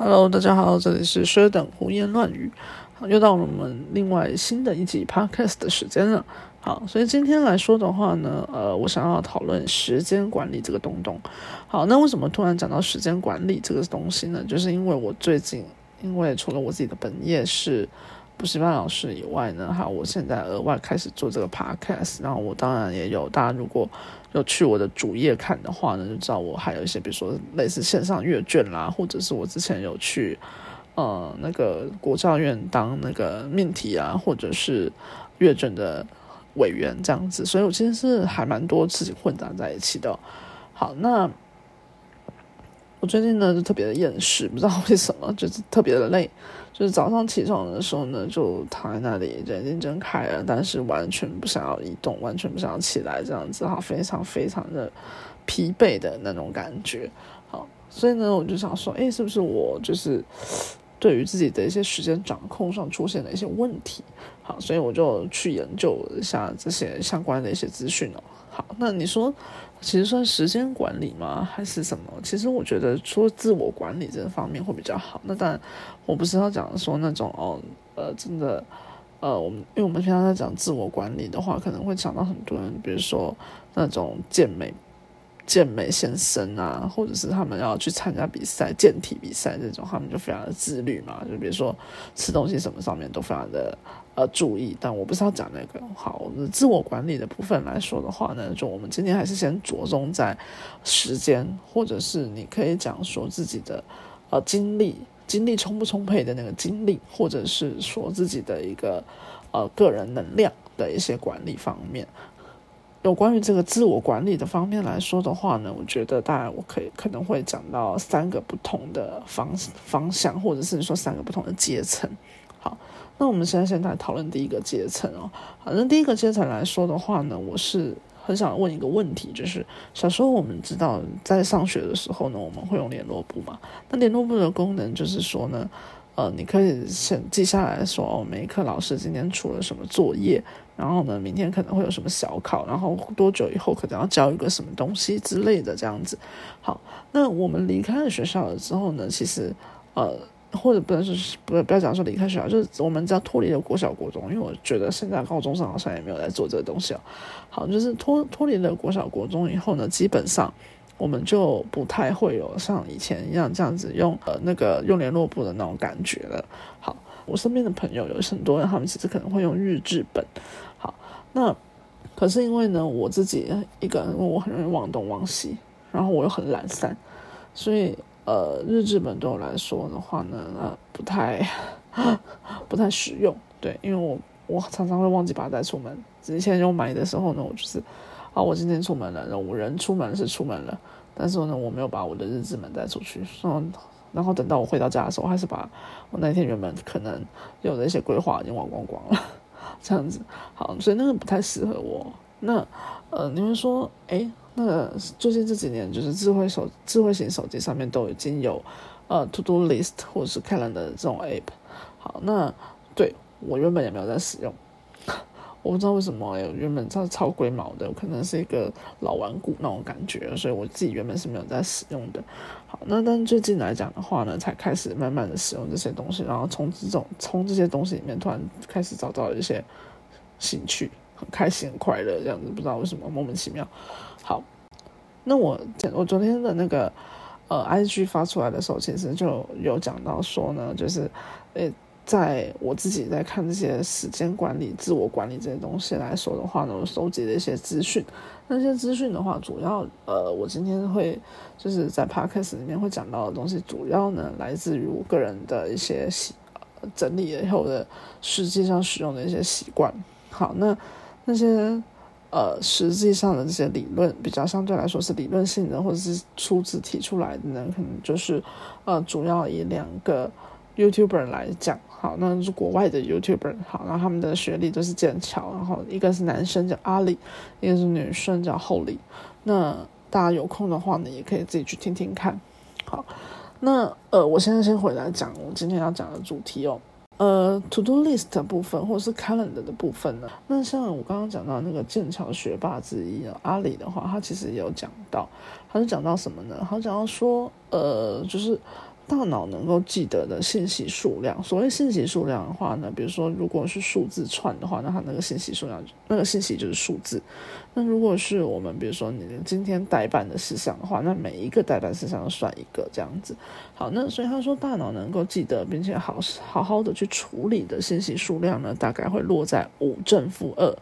Hello，大家好，这里是奢等胡言乱语，又到了我们另外新的一集 Podcast 的时间了。好，所以今天来说的话呢，呃，我想要讨论时间管理这个东东。好，那为什么突然讲到时间管理这个东西呢？就是因为我最近，因为除了我自己的本业是补习班老师以外呢，还有我现在额外开始做这个 Podcast，然后我当然也有，大家如果有去我的主页看的话呢，就知道我还有一些，比如说类似线上阅卷啦，或者是我之前有去呃那个国教院当那个命题啊，或者是阅卷的委员这样子，所以我其实是还蛮多事情混杂在一起的。好，那我最近呢就特别的厌世，不知道为什么，就是特别的累。就是早上起床的时候呢，就躺在那里，眼睛睁开了，但是完全不想要移动，完全不想要起来，这样子哈，非常非常的疲惫的那种感觉。好，所以呢，我就想说，哎，是不是我就是对于自己的一些时间掌控上出现了一些问题？好，所以我就去研究一下这些相关的一些资讯哦。好，那你说，其实算时间管理吗？还是什么？其实我觉得说自我管理这方面会比较好。那当然，我不是要讲说那种哦，呃，真的，呃，我们因为我们平常在讲自我管理的话，可能会讲到很多人，比如说那种健美。健美先生啊，或者是他们要去参加比赛、健体比赛这种，他们就非常的自律嘛。就比如说吃东西什么上面都非常的呃注意。但我不是要讲那个好自我管理的部分来说的话呢，就我们今天还是先着重在时间，或者是你可以讲说自己的呃精力，精力充不充沛的那个精力，或者是说自己的一个呃个人能量的一些管理方面。有关于这个自我管理的方面来说的话呢，我觉得大概我可以可能会讲到三个不同的方方向，或者是说三个不同的阶层。好，那我们现在先来讨论第一个阶层哦。反正第一个阶层来说的话呢，我是很想问一个问题，就是小时候我们知道在上学的时候呢，我们会用联络簿嘛？那联络簿的功能就是说呢。呃，你可以先记下来说哦，每一课老师今天出了什么作业，然后呢，明天可能会有什么小考，然后多久以后可能要交一个什么东西之类的这样子。好，那我们离开了学校了之后呢，其实呃，或者不能是不不要讲说离开学校，就是我们只要脱离了国小国中，因为我觉得现在高中生好像也没有在做这个东西。好，就是脱脱离了国小国中以后呢，基本上。我们就不太会有像以前一样这样子用呃那个用联络簿的那种感觉了。好，我身边的朋友有很多人，他们其实可能会用日志本。好，那可是因为呢，我自己一个人，我很容易忘东忘西，然后我又很懒散，所以呃日志本对我来说的话呢，呃不太 不太实用。对，因为我我常常会忘记把它带出门。之前用买的时候呢，我就是。啊，我今天出门了，然后我人出门是出门了，但是呢，我没有把我的日志本带出去。嗯，然后等到我回到家的时候，还是把我那天原本可能有的一些规划已经忘光光了，这样子。好，所以那个不太适合我。那呃，你们说，哎，那个最近这几年，就是智慧手、智慧型手机上面都已经有呃 To Do List 或者是 Calendar 这种 App。好，那对我原本也没有在使用。我不知道为什么，原本超超龟毛的，可能是一个老顽固那种感觉，所以我自己原本是没有在使用的。好，那但最近来讲的话呢，才开始慢慢的使用这些东西，然后从这种从这些东西里面突然开始找到一些兴趣，很开心很快乐这样子，不知道为什么莫名其妙。好，那我我昨天的那个呃 I G 发出来的时候，其实就有讲到说呢，就是诶。在我自己在看这些时间管理、自我管理这些东西来说的话呢，我收集的一些资讯，那些资讯的话，主要呃，我今天会就是在 podcast 里面会讲到的东西，主要呢来自于我个人的一些习整理以后的实际上使用的一些习惯。好，那那些呃实际上的这些理论，比较相对来说是理论性的，或者是初次提出来的呢，可能就是呃主要以两个 YouTuber 来讲。好，那是国外的 YouTuber。好，然后他们的学历都是剑桥，然后一个是男生叫阿里，一个是女生叫后里。那大家有空的话呢，也可以自己去听听看。好，那呃，我现在先回来讲我今天要讲的主题哦。呃，To Do List 部分或者是 Calendar 的部分呢，那像我刚刚讲到那个剑桥学霸之一啊，阿里的话，他其实也有讲到，他是讲到什么呢？他讲到说，呃，就是。大脑能够记得的信息数量，所谓信息数量的话呢，比如说如果是数字串的话，那它那个信息数量，那个信息就是数字。那如果是我们比如说你今天代办的事项的话，那每一个代办事项算一个这样子。好，那所以他说大脑能够记得并且好好好的去处理的信息数量呢，大概会落在五正负二。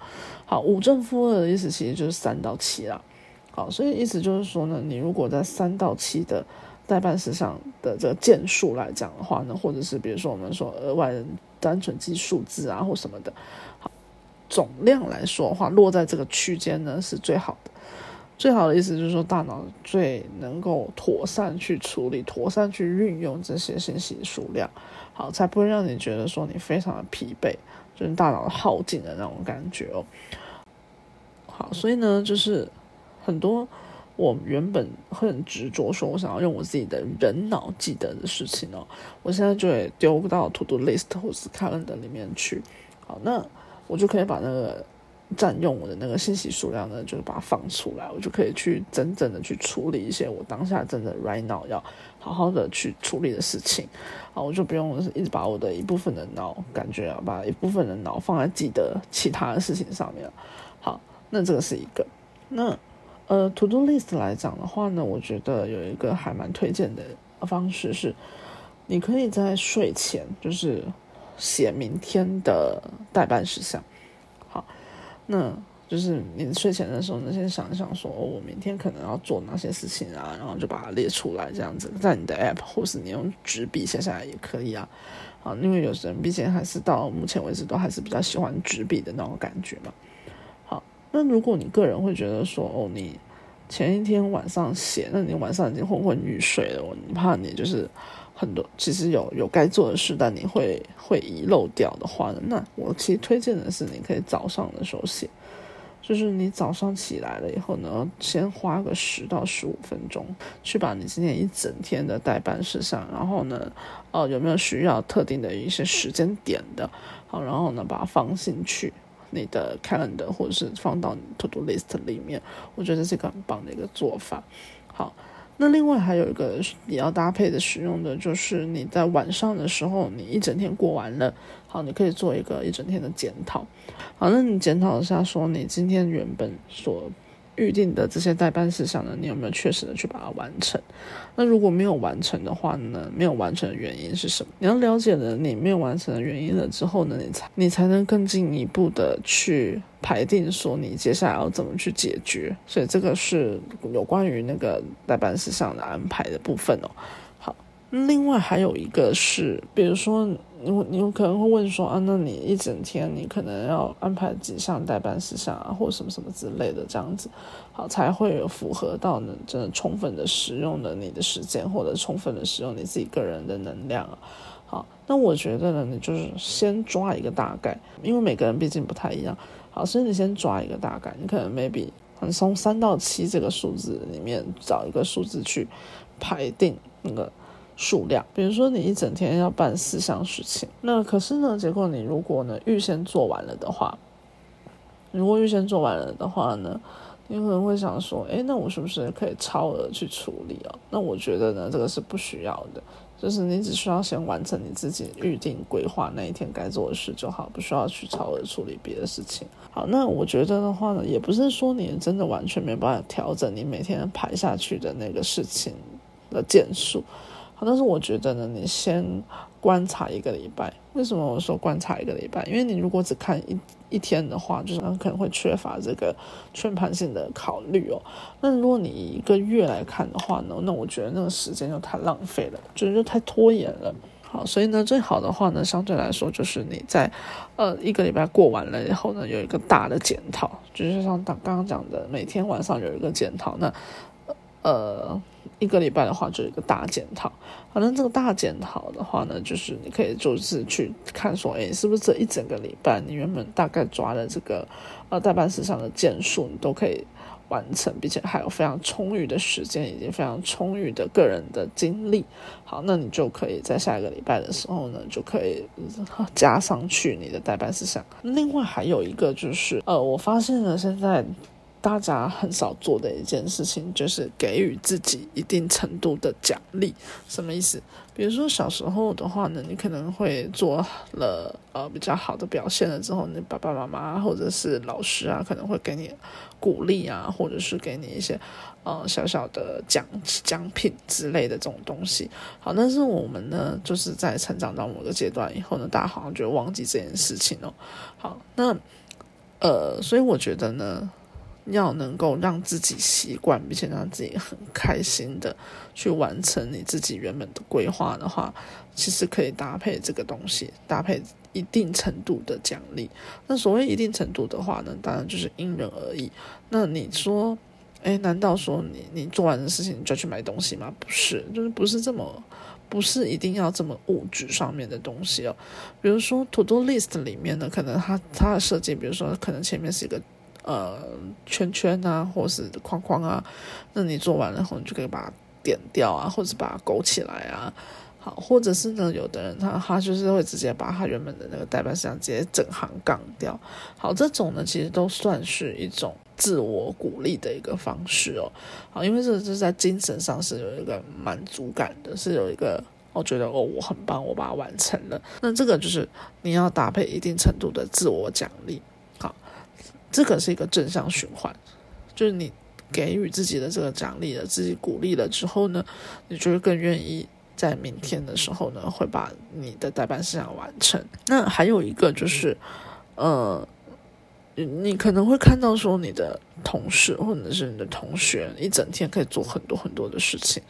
好，五正负二的意思其实就是三到七啦。好，所以意思就是说呢，你如果在三到七的代办事项的这个件数来讲的话呢，或者是比如说我们说额外单纯记数字啊或什么的，好，总量来说的话，落在这个区间呢是最好的。最好的意思就是说，大脑最能够妥善去处理、妥善去运用这些信息数量，好，才不会让你觉得说你非常的疲惫，就是大脑耗尽的那种感觉哦。好，所以呢，就是很多。我原本很执着，说我想要用我自己的人脑记得的事情哦，我现在就会丢到 To Do List 或是 Calendar 里面去。好，那我就可以把那个占用我的那个信息数量呢，就是把它放出来，我就可以去真正的去处理一些我当下真的 Right now 要好好的去处理的事情。好，我就不用一直把我的一部分的脑感觉啊，把一部分的脑放在记得其他的事情上面。好，那这个是一个，那。呃，To Do List 来讲的话呢，我觉得有一个还蛮推荐的方式是，你可以在睡前就是写明天的代办事项。好，那就是你睡前的时候呢，先想一想说，我明天可能要做哪些事情啊，然后就把它列出来，这样子在你的 App 或是你用纸笔写下来也可以啊。啊，因为有些人毕竟还是到目前为止都还是比较喜欢纸笔的那种感觉嘛。那如果你个人会觉得说，哦，你前一天晚上写，那你晚上已经昏昏欲睡了，你怕你就是很多其实有有该做的事，但你会会遗漏掉的话呢？那我其实推荐的是，你可以早上的时候写，就是你早上起来了以后呢，先花个十到十五分钟，去把你今天一整天的待办事项，然后呢，哦，有没有需要特定的一些时间点的，好，然后呢，把它放进去。你的 calendar 或者是放到 to do list 里面，我觉得这是一个很棒的一个做法。好，那另外还有一个也要搭配的使用的，就是你在晚上的时候，你一整天过完了，好，你可以做一个一整天的检讨。好，那你检讨一下，说你今天原本所预定的这些代办事项呢，你有没有确实的去把它完成？那如果没有完成的话呢？没有完成的原因是什么？你要了解了你没有完成的原因了之后呢，你才你才能更进一步的去排定说你接下来要怎么去解决。所以这个是有关于那个代办事项的安排的部分哦。好，另外还有一个是，比如说。你你可能会问说啊，那你一整天你可能要安排几项代办事项啊，或什么什么之类的这样子，好才会有符合到呢，真的充分的使用了你的时间，或者充分的使用你自己个人的能量啊。好，那我觉得呢，你就是先抓一个大概，因为每个人毕竟不太一样。好，所以你先抓一个大概，你可能 maybe 从三到七这个数字里面找一个数字去排定那个。数量，比如说你一整天要办四项事情，那可是呢，结果你如果呢预先做完了的话，如果预先做完了的话呢，你可能会想说，哎，那我是不是可以超额去处理哦？那我觉得呢，这个是不需要的，就是你只需要先完成你自己预定规划那一天该做的事就好，不需要去超额处理别的事情。好，那我觉得的话呢，也不是说你真的完全没办法调整你每天排下去的那个事情的件数。好，但是我觉得呢，你先观察一个礼拜。为什么我说观察一个礼拜？因为你如果只看一一天的话，就是可能会缺乏这个全盘性的考虑哦。那如果你一个月来看的话呢，那我觉得那个时间就太浪费了，就是太拖延了。好，所以呢，最好的话呢，相对来说就是你在呃一个礼拜过完了以后呢，有一个大的检讨，就是像刚刚讲的，每天晚上有一个检讨。那呃。一个礼拜的话，就一个大检讨。反正这个大检讨的话呢，就是你可以就是去看说，哎，是不是这一整个礼拜你原本大概抓的这个呃代办事项的件数，你都可以完成，并且还有非常充裕的时间以及非常充裕的个人的精力。好，那你就可以在下一个礼拜的时候呢，就可以加上去你的代办事项。另外还有一个就是，呃，我发现呢，现在。大家很少做的一件事情，就是给予自己一定程度的奖励。什么意思？比如说小时候的话呢，你可能会做了呃比较好的表现了之后，你爸爸妈妈或者是老师啊，可能会给你鼓励啊，或者是给你一些呃小小的奖奖品之类的这种东西。好，但是我们呢，就是在成长到某个阶段以后呢，大家好像就忘记这件事情哦。好，那呃，所以我觉得呢。要能够让自己习惯，并且让自己很开心的去完成你自己原本的规划的话，其实可以搭配这个东西，搭配一定程度的奖励。那所谓一定程度的话呢，当然就是因人而异。那你说，哎，难道说你你做完的事情就去买东西吗？不是，就是不是这么，不是一定要这么物质上面的东西哦。比如说 To Do List 里面呢，可能它它的设计，比如说可能前面是一个。呃，圈圈啊，或是框框啊，那你做完了后，你就可以把它点掉啊，或者把它勾起来啊。好，或者是呢，有的人他他就是会直接把他原本的那个代办事项直接整行杠掉。好，这种呢，其实都算是一种自我鼓励的一个方式哦。好，因为这是在精神上是有一个满足感的，是有一个我觉得哦，我很棒，我把它完成了。那这个就是你要搭配一定程度的自我奖励。这个是一个正向循环，就是你给予自己的这个奖励了，自己鼓励了之后呢，你就是更愿意在明天的时候呢，会把你的代办事项完成。那还有一个就是，呃。你可能会看到说你的同事或者是你的同学一整天可以做很多很多的事情，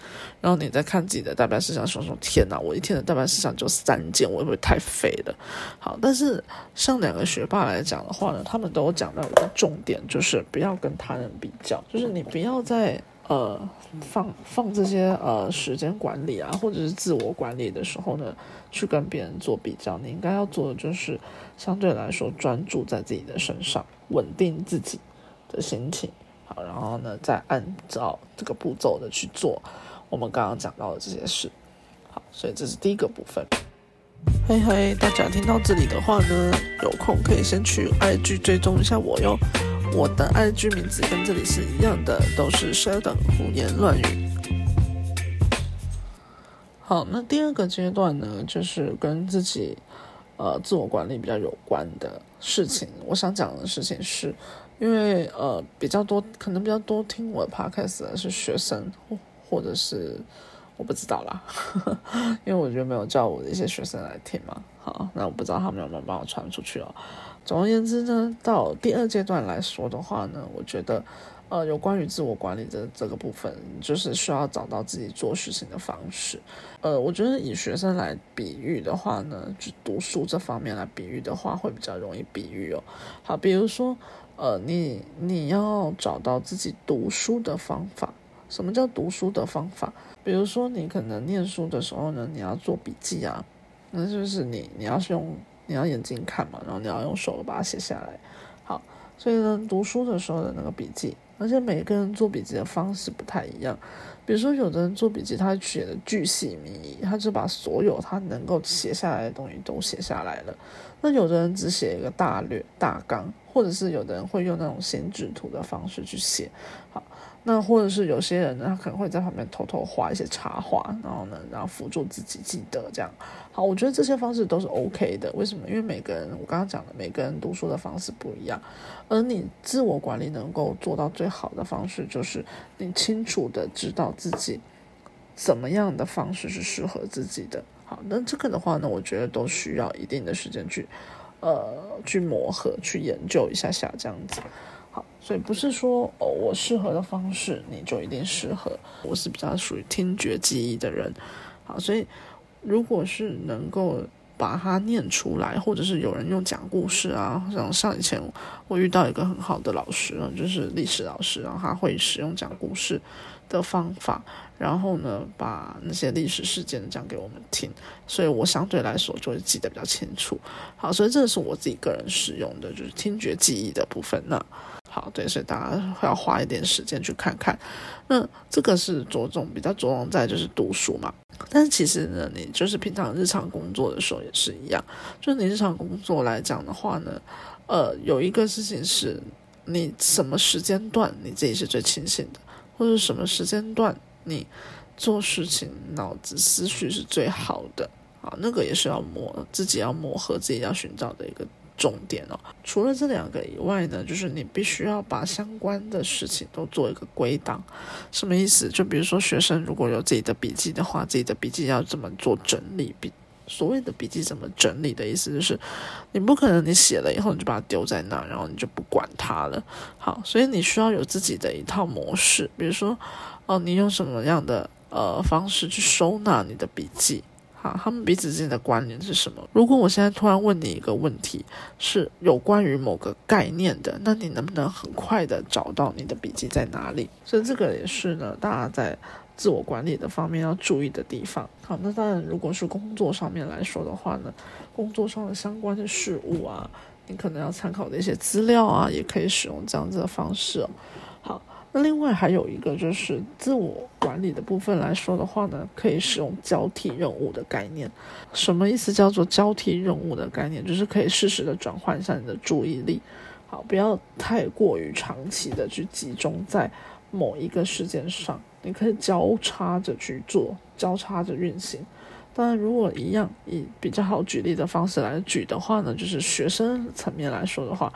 然后你在看自己的代办事项，说说天哪，我一天的代办事项就三件，我会不会太废了？好，但是像两个学霸来讲的话呢，他们都讲到一个重点，就是不要跟他人比较，就是你不要在。呃，放放这些呃时间管理啊，或者是自我管理的时候呢，去跟别人做比较，你应该要做的就是相对来说专注在自己的身上，稳定自己的心情，好，然后呢再按照这个步骤的去做我们刚刚讲到的这些事，好，所以这是第一个部分。嘿嘿，大家听到这里的话呢，有空可以先去 IG 追踪一下我哟。我的 IG 名字跟这里是一样的，都是 Sheldon 胡言乱语。好，那第二个阶段呢，就是跟自己呃自我管理比较有关的事情。我想讲的事情是，因为呃比较多，可能比较多听我的 Podcast 的是学生，或或者是我不知道啦，因为我觉得没有叫我的一些学生来听嘛。好，那我不知道他们有没有帮我传出去哦。总而言之呢，到第二阶段来说的话呢，我觉得，呃，有关于自我管理的这个部分，就是需要找到自己做事情的方式。呃，我觉得以学生来比喻的话呢，就读书这方面来比喻的话，会比较容易比喻哦。好，比如说，呃，你你要找到自己读书的方法。什么叫读书的方法？比如说，你可能念书的时候呢，你要做笔记啊，那就是你你要是用。你要眼睛看嘛，然后你要用手把它写下来。好，所以呢，读书的时候的那个笔记，而且每个人做笔记的方式不太一样。比如说，有的人做笔记，他写的巨细靡遗，他就把所有他能够写下来的东西都写下来了。那有的人只写一个大略大纲，或者是有的人会用那种先制图的方式去写。好。那或者是有些人呢，他可能会在旁边偷偷画一些插画，然后呢，然后辅助自己记得这样。好，我觉得这些方式都是 OK 的。为什么？因为每个人，我刚刚讲的，每个人读书的方式不一样。而你自我管理能够做到最好的方式，就是你清楚的知道自己怎么样的方式是适合自己的。好，那这个的话呢，我觉得都需要一定的时间去，呃，去磨合、去研究一下下这样子。所以不是说哦，我适合的方式你就一定适合。我是比较属于听觉记忆的人，好，所以如果是能够把它念出来，或者是有人用讲故事啊，像像以前我遇到一个很好的老师，就是历史老师，然后他会使用讲故事的方法，然后呢把那些历史事件讲给我们听，所以我相对来说就会记得比较清楚。好，所以这是我自己个人使用的，就是听觉记忆的部分那。好，对，所以大家会要花一点时间去看看。那这个是着重比较着重在就是读书嘛，但是其实呢，你就是平常日常工作的时候也是一样。就是你日常工作来讲的话呢，呃，有一个事情是你什么时间段你自己是最清醒的，或者什么时间段你做事情脑子思绪是最好的啊，那个也是要磨自己要磨合自己要寻找的一个。重点哦，除了这两个以外呢，就是你必须要把相关的事情都做一个归档。什么意思？就比如说学生如果有自己的笔记的话，自己的笔记要怎么做整理？笔所谓的笔记怎么整理的意思，就是你不可能你写了以后你就把它丢在那，然后你就不管它了。好，所以你需要有自己的一套模式。比如说，哦，你用什么样的呃方式去收纳你的笔记？他们彼此之间的关联是什么？如果我现在突然问你一个问题，是有关于某个概念的，那你能不能很快的找到你的笔记在哪里？所以这个也是呢，大家在自我管理的方面要注意的地方。好，那当然，如果是工作上面来说的话呢，工作上的相关的事物啊，你可能要参考的一些资料啊，也可以使用这样子的方式。好。那另外还有一个就是自我管理的部分来说的话呢，可以使用交替任务的概念。什么意思？叫做交替任务的概念，就是可以适时的转换一下你的注意力，好，不要太过于长期的去集中在某一个事件上，你可以交叉着去做，交叉着运行。当然，如果一样以比较好举例的方式来举的话呢，就是学生层面来说的话，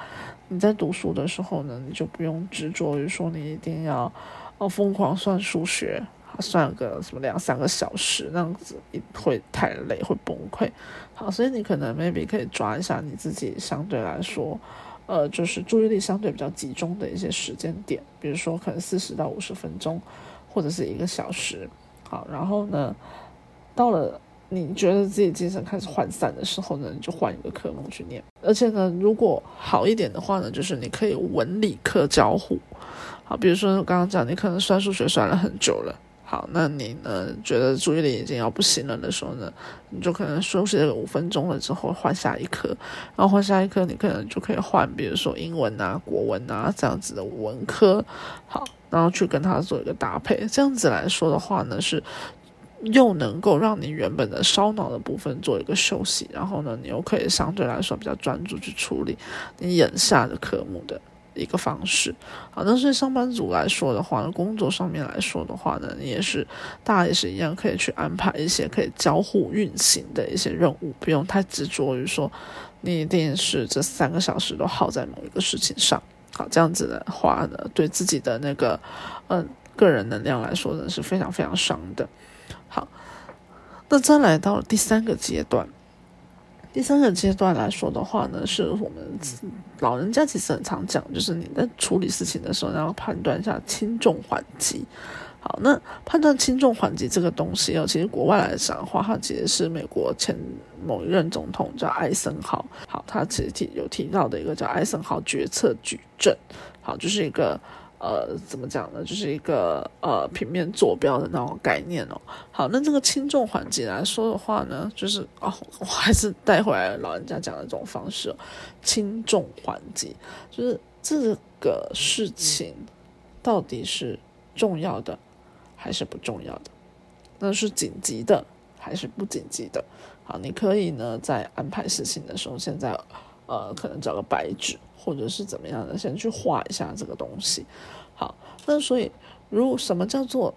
你在读书的时候呢，你就不用执着于说你一定要哦疯狂算数学，算个什么两三个小时那样子，会太累会崩溃。好，所以你可能 maybe 可以抓一下你自己相对来说，呃，就是注意力相对比较集中的一些时间点，比如说可能四十到五十分钟，或者是一个小时。好，然后呢，到了。你觉得自己精神开始涣散的时候呢，你就换一个科目去念。而且呢，如果好一点的话呢，就是你可以文理科交互。好，比如说我刚刚讲，你可能算数学算了很久了。好，那你呢觉得注意力已经要不行了的时候呢，你就可能休息五分钟了之后换下一科，然后换下一科，你可能就可以换，比如说英文啊、国文啊这样子的文科。好，然后去跟它做一个搭配。这样子来说的话呢，是。又能够让你原本的烧脑的部分做一个休息，然后呢，你又可以相对来说比较专注去处理你眼下的科目的一个方式。好，那对上班族来说的话，工作上面来说的话呢，你也是大家也是一样，可以去安排一些可以交互运行的一些任务，不用太执着于说你一定是这三个小时都耗在某一个事情上。好，这样子的话呢，对自己的那个嗯个人能量来说呢，是非常非常伤的。好，那再来到第三个阶段。第三个阶段来说的话呢，是我们老人家其实很常讲，就是你在处理事情的时候，要判断一下轻重缓急。好，那判断轻重缓急这个东西哦，其实国外来讲的话，它其实是美国前某一任总统叫艾森豪。好，他其实提有提到的一个叫艾森豪决策矩阵。好，就是一个。呃，怎么讲呢？就是一个呃平面坐标的那种概念哦。好，那这个轻重缓急来说的话呢，就是哦，我还是带回来老人家讲的这种方式，轻重缓急，就是这个事情到底是重要的还是不重要的？那是紧急的还是不紧急的？好，你可以呢在安排事情的时候，现在呃可能找个白纸。或者是怎么样的，先去画一下这个东西。好，那所以，如什么叫做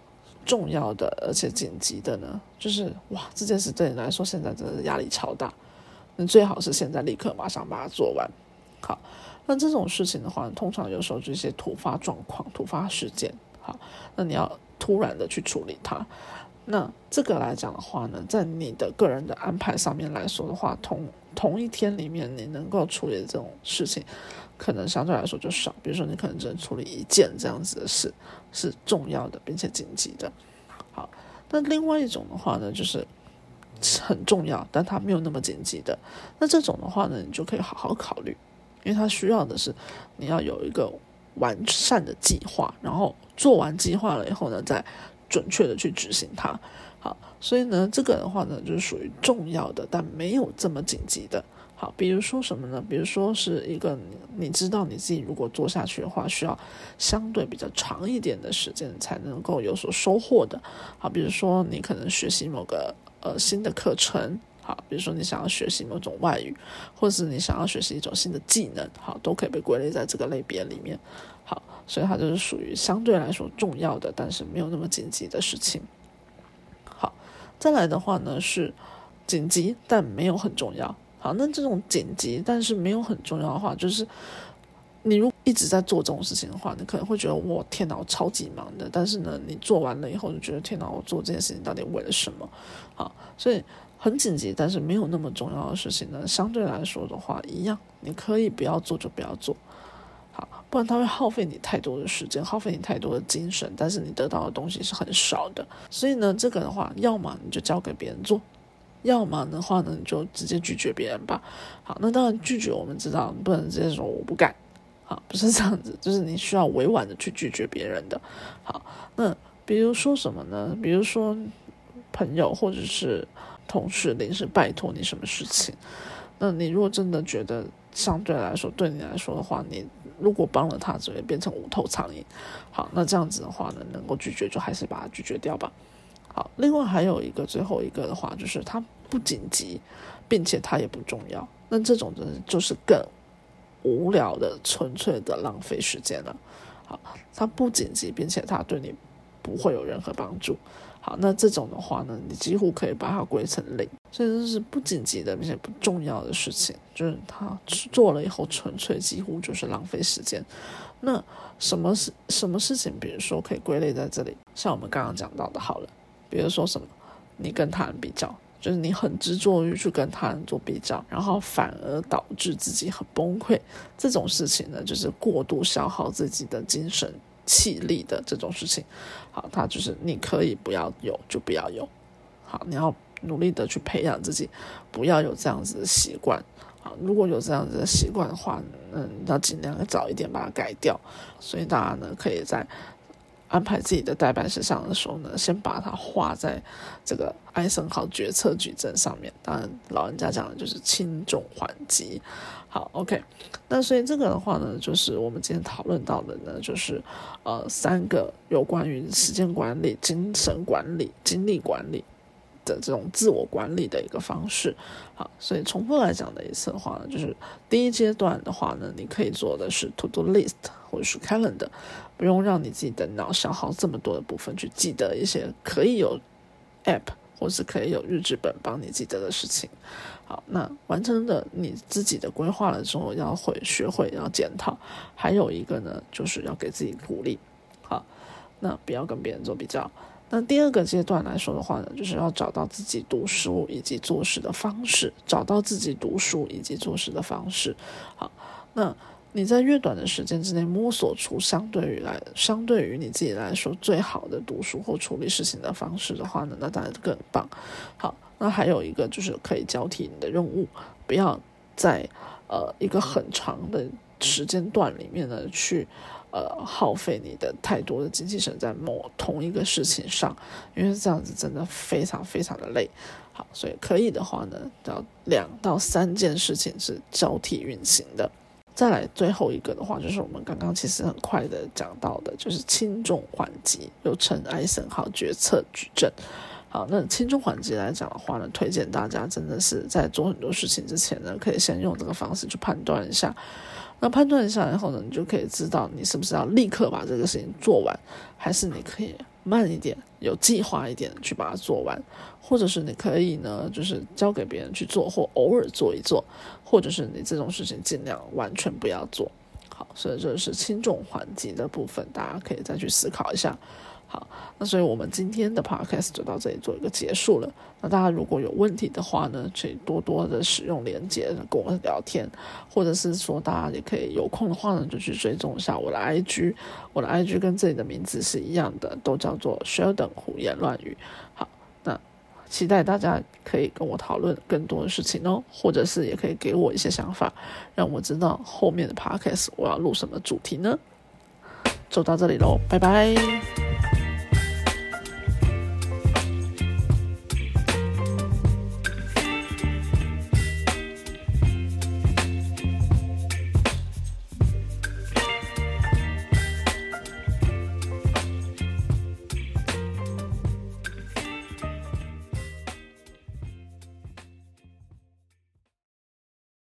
重要的而且紧急的呢？就是哇，这件事对你来说现在真的压力超大，你最好是现在立刻马上把它做完。好，那这种事情的话，通常有时候就一些突发状况、突发事件。好，那你要突然的去处理它。那这个来讲的话呢，在你的个人的安排上面来说的话，同同一天里面，你能够处理这种事情，可能相对来说就少。比如说，你可能只能处理一件这样子的事，是重要的并且紧急的。好，那另外一种的话呢，就是很重要，但它没有那么紧急的。那这种的话呢，你就可以好好考虑，因为它需要的是你要有一个完善的计划，然后做完计划了以后呢，再准确的去执行它。好，所以呢，这个的话呢，就是属于重要的，但没有这么紧急的。好，比如说什么呢？比如说是一个你知道你自己如果做下去的话，需要相对比较长一点的时间才能够有所收获的。好，比如说你可能学习某个呃新的课程，好，比如说你想要学习某种外语，或是你想要学习一种新的技能，好，都可以被归类在这个类别里面。好，所以它就是属于相对来说重要的，但是没有那么紧急的事情。好，再来的话呢是紧急但没有很重要。好，那这种紧急但是没有很重要的话，就是你如果一直在做这种事情的话，你可能会觉得我天哪，我超级忙的。但是呢，你做完了以后就觉得天哪，我做这件事情到底为了什么？好，所以。很紧急，但是没有那么重要的事情呢，相对来说的话，一样，你可以不要做就不要做，好，不然它会耗费你太多的时间，耗费你太多的精神，但是你得到的东西是很少的。所以呢，这个的话，要么你就交给别人做，要么的话呢，你就直接拒绝别人吧。好，那当然拒绝，我们知道不能直接说我不干，好，不是这样子，就是你需要委婉的去拒绝别人的。好，那比如说什么呢？比如说朋友或者是。同事临时拜托你什么事情，那你如果真的觉得相对来说对你来说的话，你如果帮了他，只会变成无头苍蝇。好，那这样子的话呢，能够拒绝就还是把它拒绝掉吧。好，另外还有一个最后一个的话，就是它不紧急，并且它也不重要。那这种的就是更无聊的、纯粹的浪费时间了。好，它不紧急，并且它对你不会有任何帮助。好，那这种的话呢，你几乎可以把它归成零，所以这是不紧急的，并且不重要的事情，就是他做了以后，纯粹几乎就是浪费时间。那什么事什么事情？比如说可以归类在这里，像我们刚刚讲到的，好了，比如说什么，你跟他人比较，就是你很执着于去跟他人做比较，然后反而导致自己很崩溃，这种事情呢，就是过度消耗自己的精神。气力的这种事情，好，他就是你可以不要有就不要有，好，你要努力的去培养自己，不要有这样子的习惯，好，如果有这样子的习惯的话，嗯，要尽量早一点把它改掉，所以大家呢可以在。安排自己的代办事项的时候呢，先把它画在这个艾森豪决策矩阵上面。当然，老人家讲的就是轻重缓急。好，OK。那所以这个的话呢，就是我们今天讨论到的呢，就是呃三个有关于时间管理、精神管理、精力管理。的这种自我管理的一个方式，好，所以重复来讲的一次的话呢，就是第一阶段的话呢，你可以做的是 to do list 或者是 calendar，不用让你自己的脑消耗这么多的部分去记得一些可以有 app 或是可以有日志本帮你记得的事情。好，那完成了你自己的规划了之后，要会学会要检讨，还有一个呢，就是要给自己鼓励。好，那不要跟别人做比较。那第二个阶段来说的话呢，就是要找到自己读书以及做事的方式，找到自己读书以及做事的方式。好，那你在越短的时间之内摸索出相对于来相对于你自己来说最好的读书或处理事情的方式的话呢，那当然更棒。好，那还有一个就是可以交替你的任务，不要在呃一个很长的时间段里面呢去。呃，耗费你的太多的精气神在某同一个事情上，因为这样子真的非常非常的累。好，所以可以的话呢，要两到三件事情是交替运行的。再来最后一个的话，就是我们刚刚其实很快的讲到的，就是轻重缓急，又称艾森豪决策矩阵。好，那轻重缓急来讲的话呢，推荐大家真的是在做很多事情之前呢，可以先用这个方式去判断一下。那判断一下以后呢，你就可以知道你是不是要立刻把这个事情做完，还是你可以慢一点、有计划一点去把它做完，或者是你可以呢，就是交给别人去做，或偶尔做一做，或者是你这种事情尽量完全不要做。好，所以这是轻重缓急的部分，大家可以再去思考一下。好，那所以我们今天的 podcast 就到这里做一个结束了。那大家如果有问题的话呢，可以多多的使用连接跟我聊天，或者是说大家也可以有空的话呢，就去追踪一下我的 IG，我的 IG 跟这里的名字是一样的，都叫做 Sheldon 胡言乱语。好，那期待大家可以跟我讨论更多的事情哦，或者是也可以给我一些想法，让我知道后面的 podcast 我要录什么主题呢？就到这里喽，拜拜。